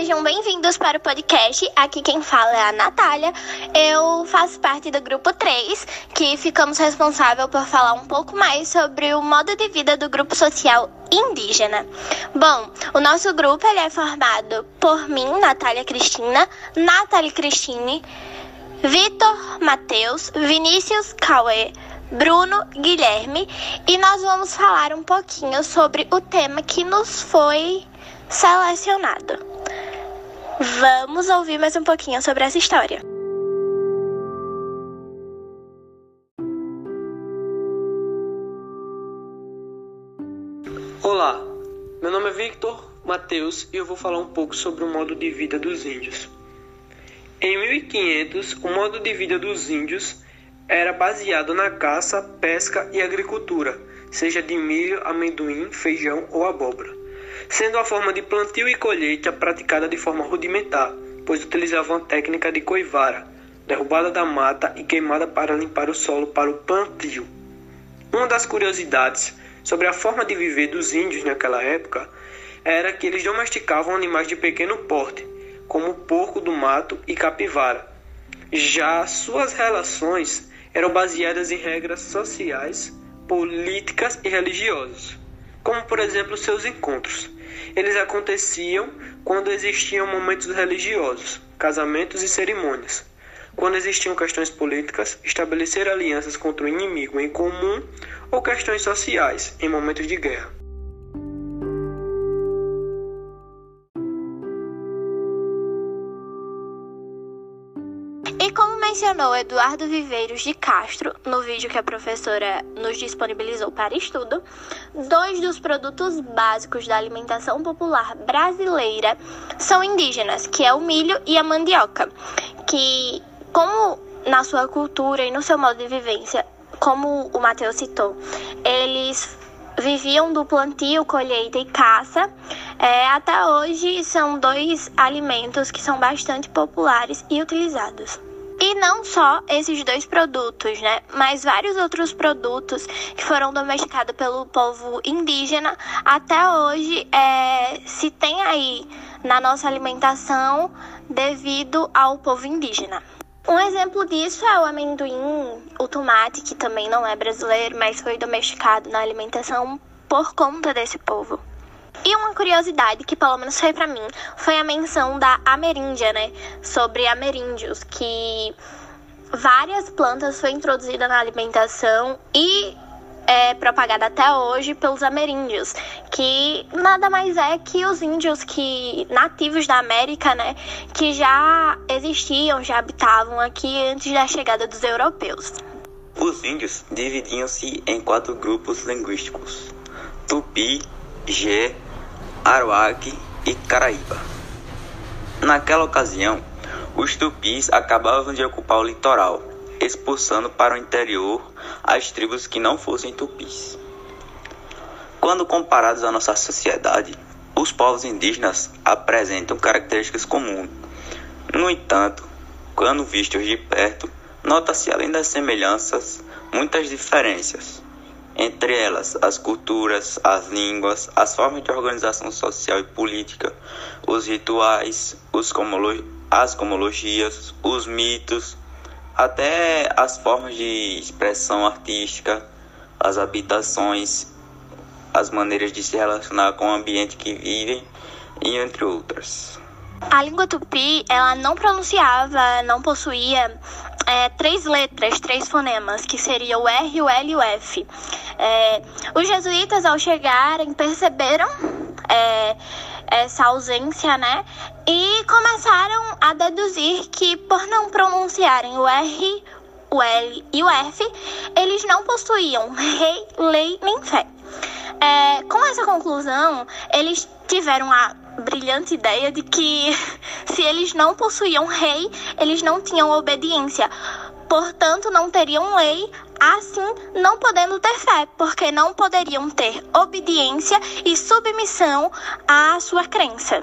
Sejam bem-vindos para o podcast. Aqui quem fala é a Natália. Eu faço parte do grupo 3, que ficamos responsável por falar um pouco mais sobre o modo de vida do grupo social indígena. Bom, o nosso grupo ele é formado por mim, Natália Cristina, Natália Cristine, Vitor Matheus, Vinícius Cauê, Bruno Guilherme e nós vamos falar um pouquinho sobre o tema que nos foi selecionado. Vamos ouvir mais um pouquinho sobre essa história. Olá, meu nome é Victor Mateus e eu vou falar um pouco sobre o modo de vida dos índios. Em 1500, o modo de vida dos índios era baseado na caça, pesca e agricultura, seja de milho, amendoim, feijão ou abóbora sendo a forma de plantio e colheita praticada de forma rudimentar, pois utilizavam a técnica de coivara, derrubada da mata e queimada para limpar o solo para o plantio. Uma das curiosidades sobre a forma de viver dos índios naquela época era que eles domesticavam animais de pequeno porte, como porco do mato e capivara. Já suas relações eram baseadas em regras sociais, políticas e religiosas, como por exemplo seus encontros, eles aconteciam quando existiam momentos religiosos, casamentos e cerimônias. Quando existiam questões políticas, estabelecer alianças contra o inimigo em comum ou questões sociais em momentos de guerra. Mencionou Eduardo Viveiros de Castro no vídeo que a professora nos disponibilizou para estudo, dois dos produtos básicos da alimentação popular brasileira são indígenas, que é o milho e a mandioca, que como na sua cultura e no seu modo de vivência, como o Matheus citou, eles viviam do plantio, colheita e caça. É, até hoje são dois alimentos que são bastante populares e utilizados. E não só esses dois produtos, né? Mas vários outros produtos que foram domesticados pelo povo indígena até hoje é, se tem aí na nossa alimentação devido ao povo indígena. Um exemplo disso é o amendoim, o tomate, que também não é brasileiro, mas foi domesticado na alimentação por conta desse povo. E uma curiosidade que pelo menos foi para mim foi a menção da ameríndia, né? Sobre ameríndios, que várias plantas foi introduzida na alimentação e é propagada até hoje pelos ameríndios, que nada mais é que os índios que nativos da América, né, que já existiam, já habitavam aqui antes da chegada dos europeus. Os índios dividiam-se em quatro grupos linguísticos: Tupi, Gé, Aruaque e Caraíba. Naquela ocasião, os tupis acabavam de ocupar o litoral, expulsando para o interior as tribos que não fossem tupis. Quando comparados à nossa sociedade, os povos indígenas apresentam características comuns. No entanto, quando vistos de perto, nota-se além das semelhanças muitas diferenças entre elas as culturas, as línguas, as formas de organização social e política, os rituais, os comolo as comologias, os mitos, até as formas de expressão artística, as habitações, as maneiras de se relacionar com o ambiente que vivem e entre outras. A língua tupi, ela não pronunciava, não possuía é, três letras, três fonemas, que seria o R, o L e o F. É, os jesuítas, ao chegarem, perceberam é, essa ausência, né? E começaram a deduzir que, por não pronunciarem o R, o L e o F, eles não possuíam rei, lei nem fé. É, com essa conclusão, eles tiveram a brilhante ideia de que se eles não possuíam rei, eles não tinham obediência. Portanto, não teriam lei, assim não podendo ter fé, porque não poderiam ter obediência e submissão à sua crença.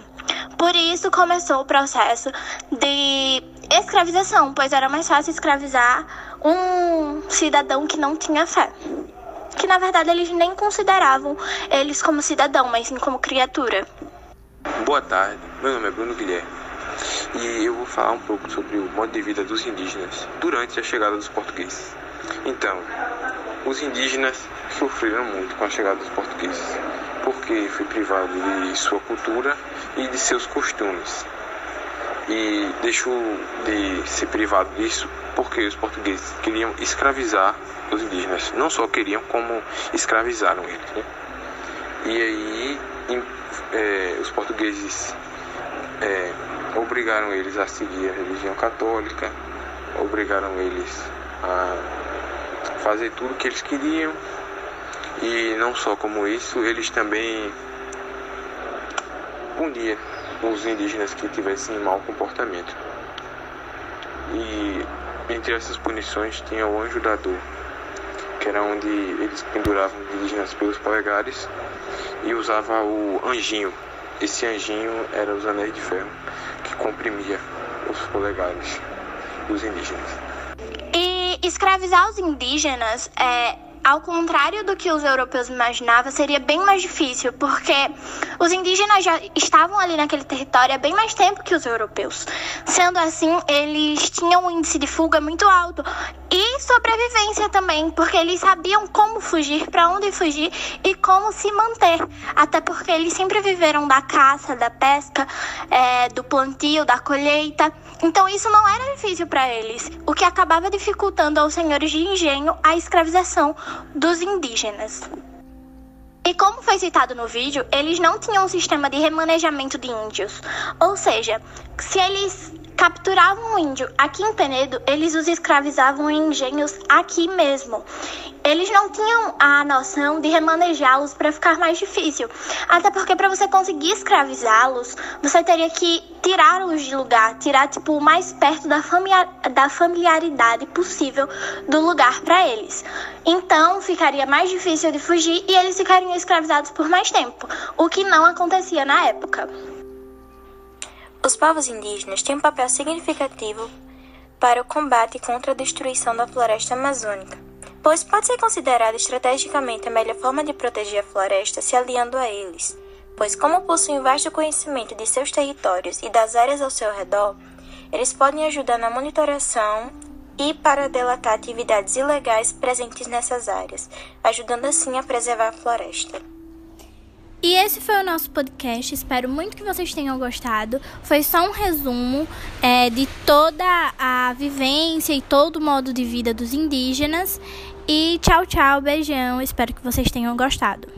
Por isso começou o processo de escravização, pois era mais fácil escravizar um cidadão que não tinha fé. Que na verdade eles nem consideravam eles como cidadão, mas sim como criatura. Boa tarde, meu nome é Bruno Guilherme e eu vou falar um pouco sobre o modo de vida dos indígenas durante a chegada dos portugueses. Então, os indígenas sofreram muito com a chegada dos portugueses, porque foi privado de sua cultura e de seus costumes. E deixou de ser privado disso porque os portugueses queriam escravizar os indígenas. Não só queriam, como escravizaram eles. Né? E aí é, os portugueses é, obrigaram eles a seguir a religião católica, obrigaram eles a fazer tudo o que eles queriam. E não só como isso, eles também puniam os indígenas que tivessem mau comportamento. E entre essas punições tinha o anjo da dor, que era onde eles penduravam indígenas pelos polegares e usava o anjinho. Esse anjinho era os anéis de ferro que comprimia os polegares dos indígenas. E escravizar os indígenas é ao contrário do que os europeus imaginavam, seria bem mais difícil, porque os indígenas já estavam ali naquele território há bem mais tempo que os europeus. Sendo assim, eles tinham um índice de fuga muito alto e sobrevivência também, porque eles sabiam como fugir, para onde fugir e como se manter. Até porque eles sempre viveram da caça, da pesca, é, do plantio, da colheita. Então isso não era difícil para eles, o que acabava dificultando aos senhores de engenho a escravização dos indígenas. E como foi citado no vídeo, eles não tinham um sistema de remanejamento de índios. Ou seja, se eles capturavam um índio aqui em Penedo, eles os escravizavam em engenhos aqui mesmo. Eles não tinham a noção de remanejá-los para ficar mais difícil. Até porque para você conseguir escravizá-los, você teria que tirá-los de lugar, tirar tipo o mais perto da, familiar, da familiaridade possível do lugar para eles. Então ficaria mais difícil de fugir e eles ficariam escravizados por mais tempo, o que não acontecia na época. Os povos indígenas têm um papel significativo para o combate contra a destruição da floresta amazônica, pois pode ser considerada estrategicamente a melhor forma de proteger a floresta se aliando a eles, pois como possuem vasto conhecimento de seus territórios e das áreas ao seu redor, eles podem ajudar na monitoração e para delatar atividades ilegais presentes nessas áreas, ajudando assim a preservar a floresta. E esse foi o nosso podcast. Espero muito que vocês tenham gostado. Foi só um resumo é, de toda a vivência e todo o modo de vida dos indígenas. E tchau, tchau, beijão. Espero que vocês tenham gostado.